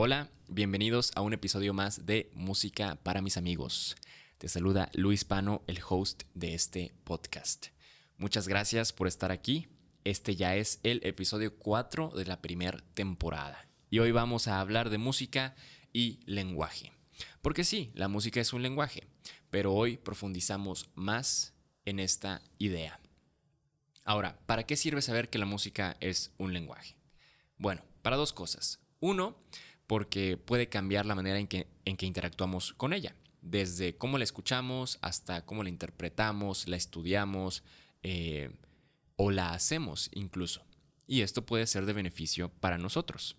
Hola, bienvenidos a un episodio más de Música para mis amigos. Te saluda Luis Pano, el host de este podcast. Muchas gracias por estar aquí. Este ya es el episodio 4 de la primera temporada. Y hoy vamos a hablar de música y lenguaje. Porque sí, la música es un lenguaje, pero hoy profundizamos más en esta idea. Ahora, ¿para qué sirve saber que la música es un lenguaje? Bueno, para dos cosas. Uno, porque puede cambiar la manera en que, interactuamos con ella, desde cómo la escuchamos hasta cómo la interpretamos, la estudiamos eh, o la hacemos incluso. Y esto puede ser de beneficio para nosotros.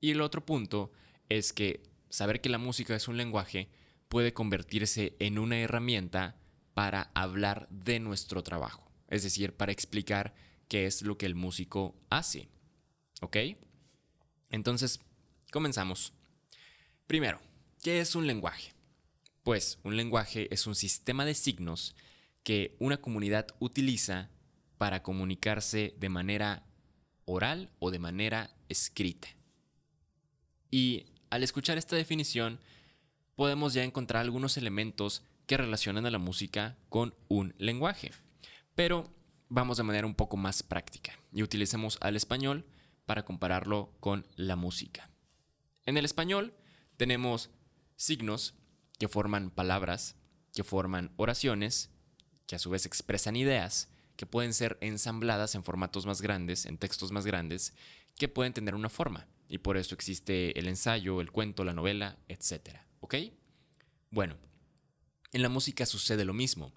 Y el otro punto es que saber que la música es un lenguaje puede convertirse en una herramienta para hablar de nuestro trabajo, es decir, para explicar qué es lo que el músico hace. ¿Ok? Entonces, comenzamos. Primero, ¿qué es un lenguaje? Pues un lenguaje es un sistema de signos que una comunidad utiliza para comunicarse de manera oral o de manera escrita. Y al escuchar esta definición, podemos ya encontrar algunos elementos que relacionan a la música con un lenguaje. Pero vamos de manera un poco más práctica y utilicemos al español para compararlo con la música. En el español tenemos signos que forman palabras, que forman oraciones, que a su vez expresan ideas, que pueden ser ensambladas en formatos más grandes, en textos más grandes, que pueden tener una forma y por eso existe el ensayo, el cuento, la novela, etc. ¿Ok? Bueno, en la música sucede lo mismo.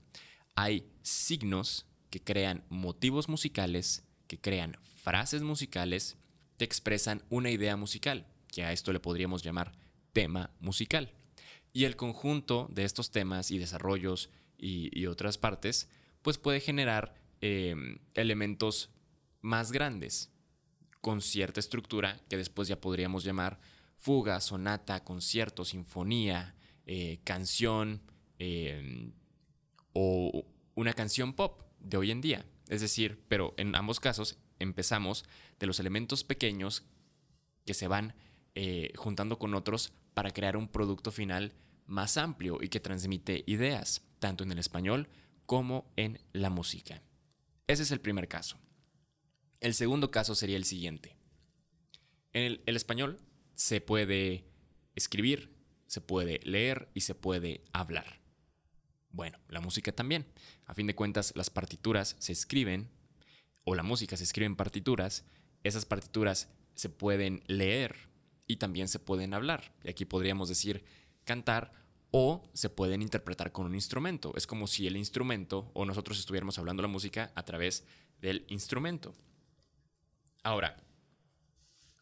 Hay signos que crean motivos musicales, que crean frases musicales, que expresan una idea musical, que a esto le podríamos llamar tema musical. Y el conjunto de estos temas y desarrollos y, otras partes, pues puede generar em, elementos más grandes, con cierta estructura que después ya podríamos llamar fuga, sonata, concierto, sinfonía, eh, canción em, o una canción pop de hoy en día. Es decir, pero en ambos casos empezamos de los elementos pequeños que se van eh, juntando con otros para crear un producto final más amplio y que transmite ideas, tanto en el español como en la música. Ese es el primer caso. El segundo caso sería el siguiente. En el, español se puede escribir, se puede leer y se puede hablar. Bueno, la música también. A fin de cuentas, las partituras se escriben, o la música se escribe en partituras. Esas partituras se pueden leer y también se pueden hablar. Y aquí podríamos decir cantar o se pueden interpretar con un instrumento. Es como si el instrumento o nosotros estuviéramos hablando la música a través del instrumento. Ahora,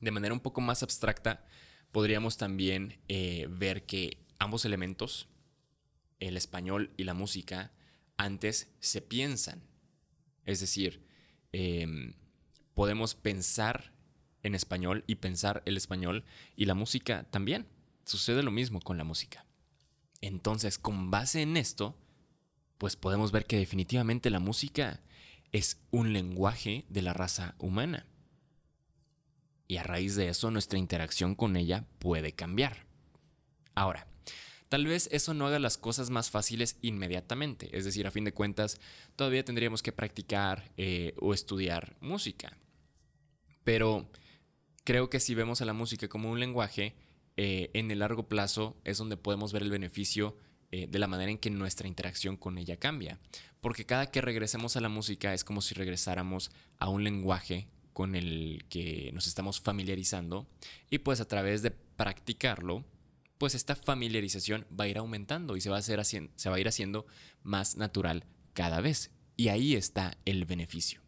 de manera un poco más abstracta, podríamos también eh, ver que ambos elementos, el español y la música, antes se piensan. Es decir, em, podemos pensar en español y pensar el español y la música también. Sucede lo mismo con la música. Entonces, con base en esto, pues podemos ver que definitivamente la música es un lenguaje de la raza humana y a raíz de eso nuestra interacción con ella puede cambiar. Ahora, tal vez eso no haga las cosas más fáciles inmediatamente, es decir, a fin de cuentas, todavía tendríamos que practicar eh, o estudiar música. Pero creo que si vemos a la música como un lenguaje, eh, en el largo plazo es donde podemos ver el beneficio eh, de la manera en que nuestra interacción con ella cambia. Porque cada que regresemos a la música es como si regresáramos a un lenguaje con el que nos estamos familiarizando y pues a través de practicarlo, pues esta familiarización va a ir aumentando y se va a, hacer se va a ir haciendo más natural cada vez. Y ahí está el beneficio.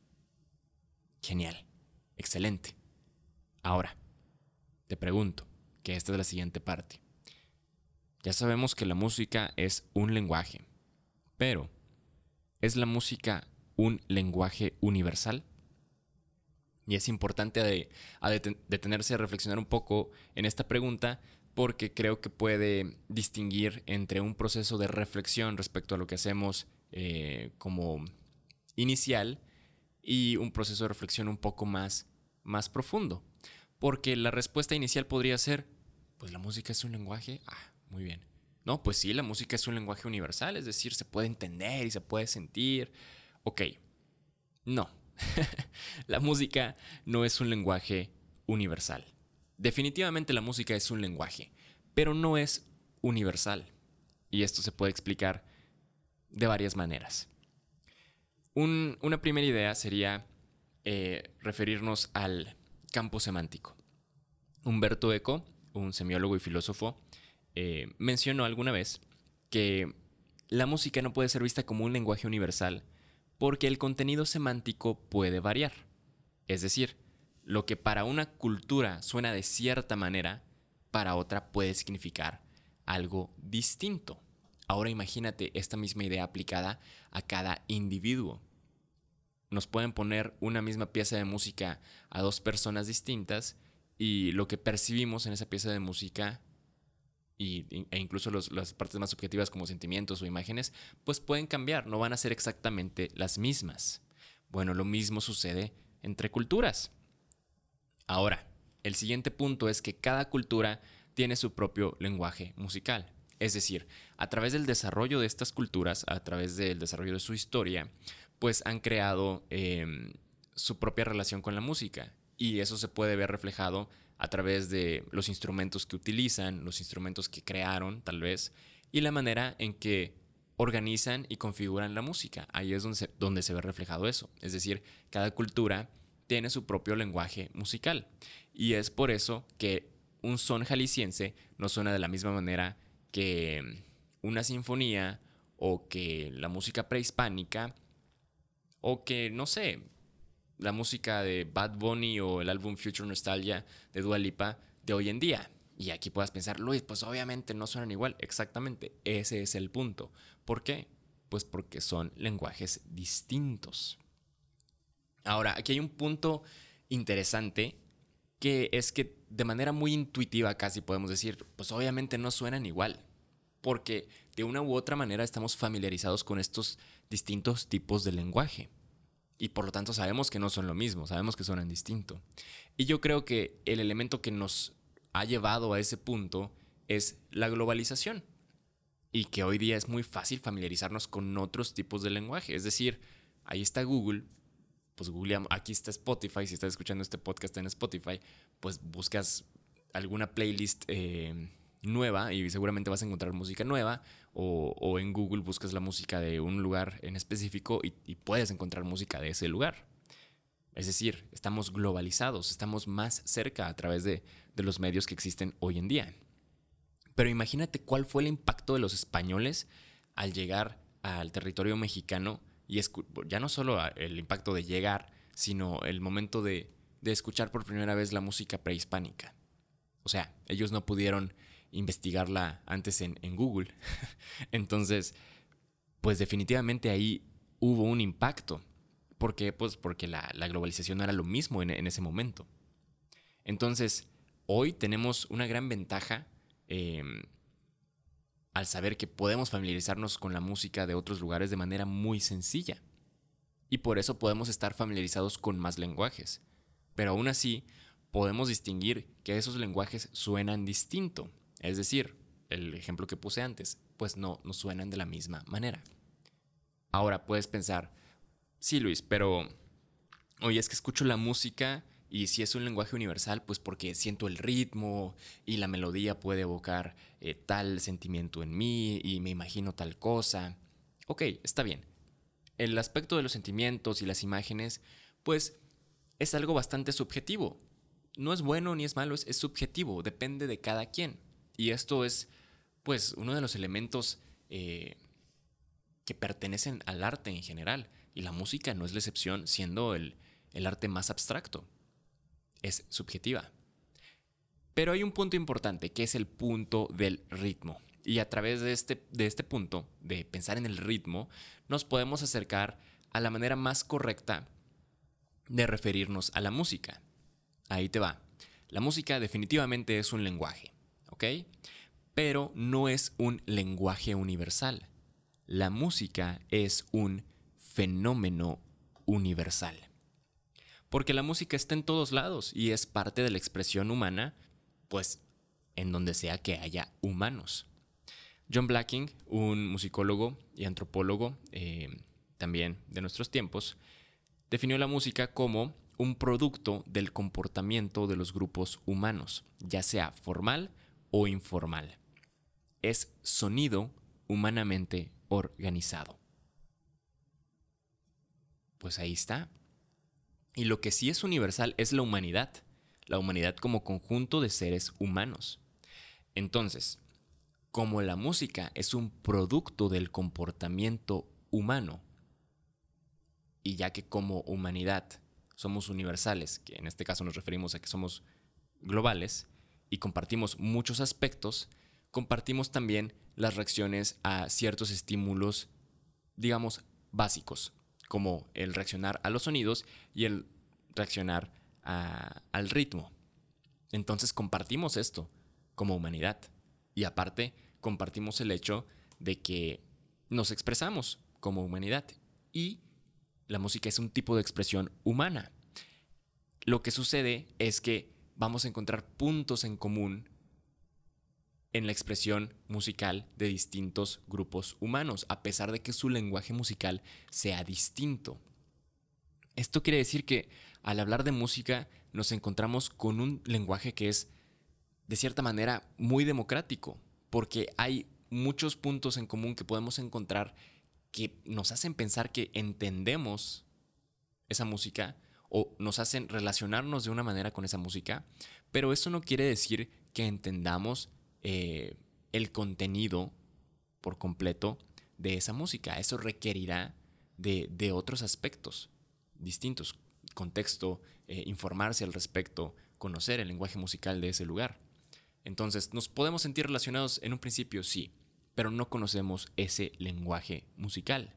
Genial, excelente. Ahora, te pregunto, que esta es la siguiente parte. Ya sabemos que la música es un lenguaje, pero ¿es la música un lenguaje universal? Y es importante detenerse a reflexionar un poco en esta pregunta porque creo que puede distinguir entre un proceso de reflexión respecto a lo que hacemos eh, como inicial y un proceso de reflexión un poco más, más profundo. Porque la respuesta inicial podría ser, pues la música es un lenguaje, ah, muy bien. No, pues sí, la música es un lenguaje universal, es decir, se puede entender y se puede sentir. Ok, no, la música no es un lenguaje universal. Definitivamente la música es un lenguaje, pero no es universal. Y esto se puede explicar de varias maneras. una primera idea sería eh, referirnos al campo semántico. Humberto Eco, un semiólogo y filósofo, eh, mencionó alguna vez que la música no puede ser vista como un lenguaje universal porque el contenido semántico puede variar. Es decir, lo que para una cultura suena de cierta manera, para otra puede significar algo distinto. Ahora imagínate esta misma idea aplicada a cada individuo. Nos pueden poner una misma pieza de música a dos personas distintas y lo que percibimos en esa pieza de música y, e incluso las partes más subjetivas como sentimientos o imágenes, pues pueden cambiar, no van a ser exactamente las mismas. Bueno, lo mismo sucede entre culturas. Ahora, el siguiente punto es que cada cultura tiene su propio lenguaje musical. Es decir, a través del desarrollo de estas culturas, a través del desarrollo de su historia, pues han creado em, su propia relación con la música. Y eso se puede ver reflejado a través de los instrumentos que utilizan, los instrumentos que crearon tal vez, y la manera en que organizan y configuran la música. Ahí es donde se, donde se ve reflejado eso. Es decir, cada cultura tiene su propio lenguaje musical. Y es por eso que un son jalisciense no suena de la misma manera que una sinfonía o que la música prehispánica o que, no sé, la música de Bad Bunny o el álbum Future Nostalgia de Dua Lipa de hoy en día. Y aquí puedas pensar, Luis, pues obviamente no suenan igual. Exactamente, ese es el punto. ¿Por qué? Pues porque son lenguajes distintos. Ahora, aquí hay un punto interesante que es que de manera muy intuitiva casi podemos decir, pues obviamente no suenan igual. Porque de una u otra manera estamos familiarizados con estos distintos tipos de lenguaje y por lo tanto sabemos que no son lo mismo, sabemos que suenan distinto. Y yo creo que el elemento que nos ha llevado a ese punto es la globalización y que hoy día es muy fácil familiarizarnos con otros tipos de lenguaje. Es decir, ahí está Google, pues Google, aquí está Spotify, si estás escuchando este podcast en Spotify, pues buscas alguna playlist eh, nueva y seguramente vas a encontrar música nueva o, en Google buscas la música de un lugar en específico y, puedes encontrar música de ese lugar. Es decir, estamos globalizados, estamos más cerca a través de, los medios que existen hoy en día. Pero imagínate cuál fue el impacto de los españoles al llegar al territorio mexicano y ya no solo el impacto de llegar, sino el momento de, de escuchar por primera vez la música prehispánica. O sea, ellos no pudieron investigarla antes en, Google. Entonces, pues definitivamente ahí hubo un impacto. ¿Por qué? Pues porque la, globalización no era lo mismo en, ese momento. Entonces, hoy tenemos una gran ventaja em, al saber que podemos familiarizarnos con la música de otros lugares de manera muy sencilla. Y por eso podemos estar familiarizados con más lenguajes. Pero aún así, podemos distinguir que esos lenguajes suenan distinto. Es decir, el ejemplo que puse antes, pues no, no suenan de la misma manera. Ahora puedes pensar, sí Luis, pero oye, es que escucho la música y si es un lenguaje universal, pues porque siento el ritmo y la melodía puede evocar eh, tal sentimiento en mí y me imagino tal cosa. Ok, está bien. El aspecto de los sentimientos y las imágenes, pues es algo bastante subjetivo. No es bueno ni es malo, es subjetivo, depende de cada quien. Y esto es, pues, uno de los elementos eh, que pertenecen al arte en general. Y la música no es la excepción, siendo el, el arte más abstracto. Es subjetiva. Pero hay un punto importante, que es el punto del ritmo. Y a través de este, de este punto, de pensar en el ritmo, nos podemos acercar a la manera más correcta de referirnos a la música. Ahí te va. La música definitivamente es un lenguaje. ¿ok? Pero no es un lenguaje universal. La música es un fenómeno universal. Porque la música está en todos lados y es parte de la expresión humana, pues en donde sea que haya humanos. John Blacking, un musicólogo y antropólogo eh, también de nuestros tiempos, definió la música como un producto del comportamiento de los grupos humanos, ya sea formal o informal. Es sonido humanamente organizado. Pues ahí está. Y lo que sí es universal es la humanidad, la humanidad como conjunto de seres humanos. Entonces, como la música es un producto del comportamiento humano, y ya que como humanidad somos universales, que en este caso nos referimos a que somos globales, y compartimos muchos aspectos, compartimos también las reacciones a ciertos estímulos, digamos, básicos, como el reaccionar a los sonidos y el reaccionar al ritmo. Entonces compartimos esto como humanidad. Y aparte, compartimos el hecho de que nos expresamos como humanidad. Y la música es un tipo de expresión humana. Lo que sucede es que vamos a encontrar puntos en común en la expresión musical de distintos grupos humanos, a pesar de que su lenguaje musical sea distinto. Esto quiere decir que al hablar de música nos encontramos con un lenguaje que es de cierta manera muy democrático, porque hay muchos puntos en común que podemos encontrar que nos hacen pensar que entendemos esa música o nos hacen relacionarnos de una manera con esa música, pero eso no quiere decir que entendamos eh, el contenido por completo de esa música. Eso requerirá de, otros aspectos distintos, contexto, eh, informarse al respecto, conocer el lenguaje musical de ese lugar. Entonces, ¿nos podemos sentir relacionados en un principio? Sí, pero no conocemos ese lenguaje musical.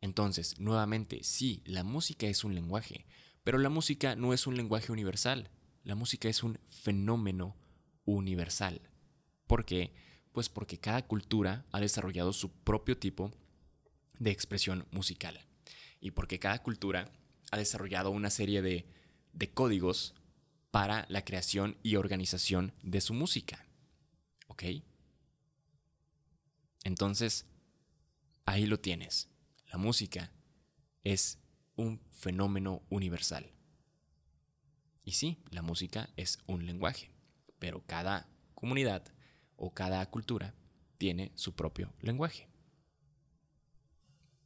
Entonces, nuevamente, sí, la música es un lenguaje, pero la música no es un lenguaje universal. La música es un fenómeno universal. ¿Por qué? Pues porque cada cultura ha desarrollado su propio tipo de expresión musical. Y porque cada cultura ha desarrollado una serie de, de códigos para la creación y organización de su música. ¿Ok? Entonces, ahí lo tienes. La música es un fenómeno universal. Y sí, la música es un lenguaje, pero cada comunidad o cada cultura tiene su propio lenguaje.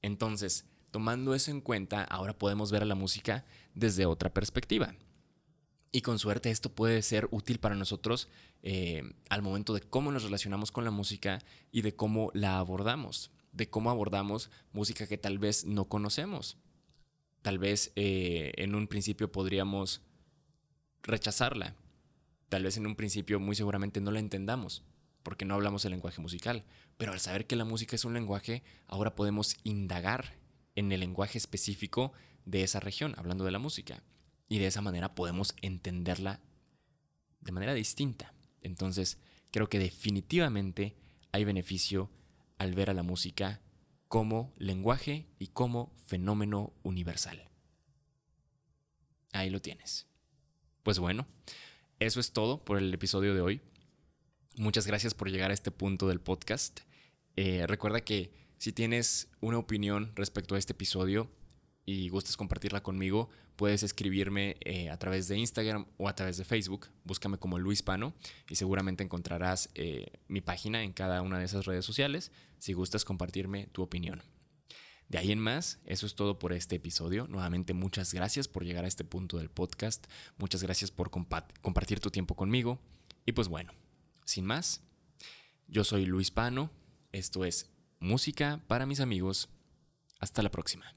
Entonces, tomando eso en cuenta, ahora podemos ver a la música desde otra perspectiva. Y con suerte esto puede ser útil para nosotros eh, al momento de cómo nos relacionamos con la música y de cómo la abordamos, de cómo abordamos música que tal vez no conocemos. Tal vez eh, en un principio podríamos rechazarla. Tal vez en un principio muy seguramente no la entendamos porque no hablamos el lenguaje musical. Pero al saber que la música es un lenguaje, ahora podemos indagar en el lenguaje específico de esa región, hablando de la música. Y de esa manera podemos entenderla de manera distinta. Entonces, creo que definitivamente hay beneficio al ver a la música como lenguaje y como fenómeno universal. Ahí lo tienes. Pues bueno, eso es todo por el episodio de hoy. Muchas gracias por llegar a este punto del podcast. Eh, recuerda que si tienes una opinión respecto a este episodio, y gustas compartirla conmigo, puedes escribirme eh, a través de Instagram o a través de Facebook. Búscame como Luis Pano y seguramente encontrarás eh, mi página en cada una de esas redes sociales si gustas compartirme tu opinión. De ahí en más, eso es todo por este episodio. Nuevamente muchas gracias por llegar a este punto del podcast. Muchas gracias por compartir tu tiempo conmigo. Y pues bueno, sin más, yo soy Luis Pano. Esto es Música para mis amigos. Hasta la próxima.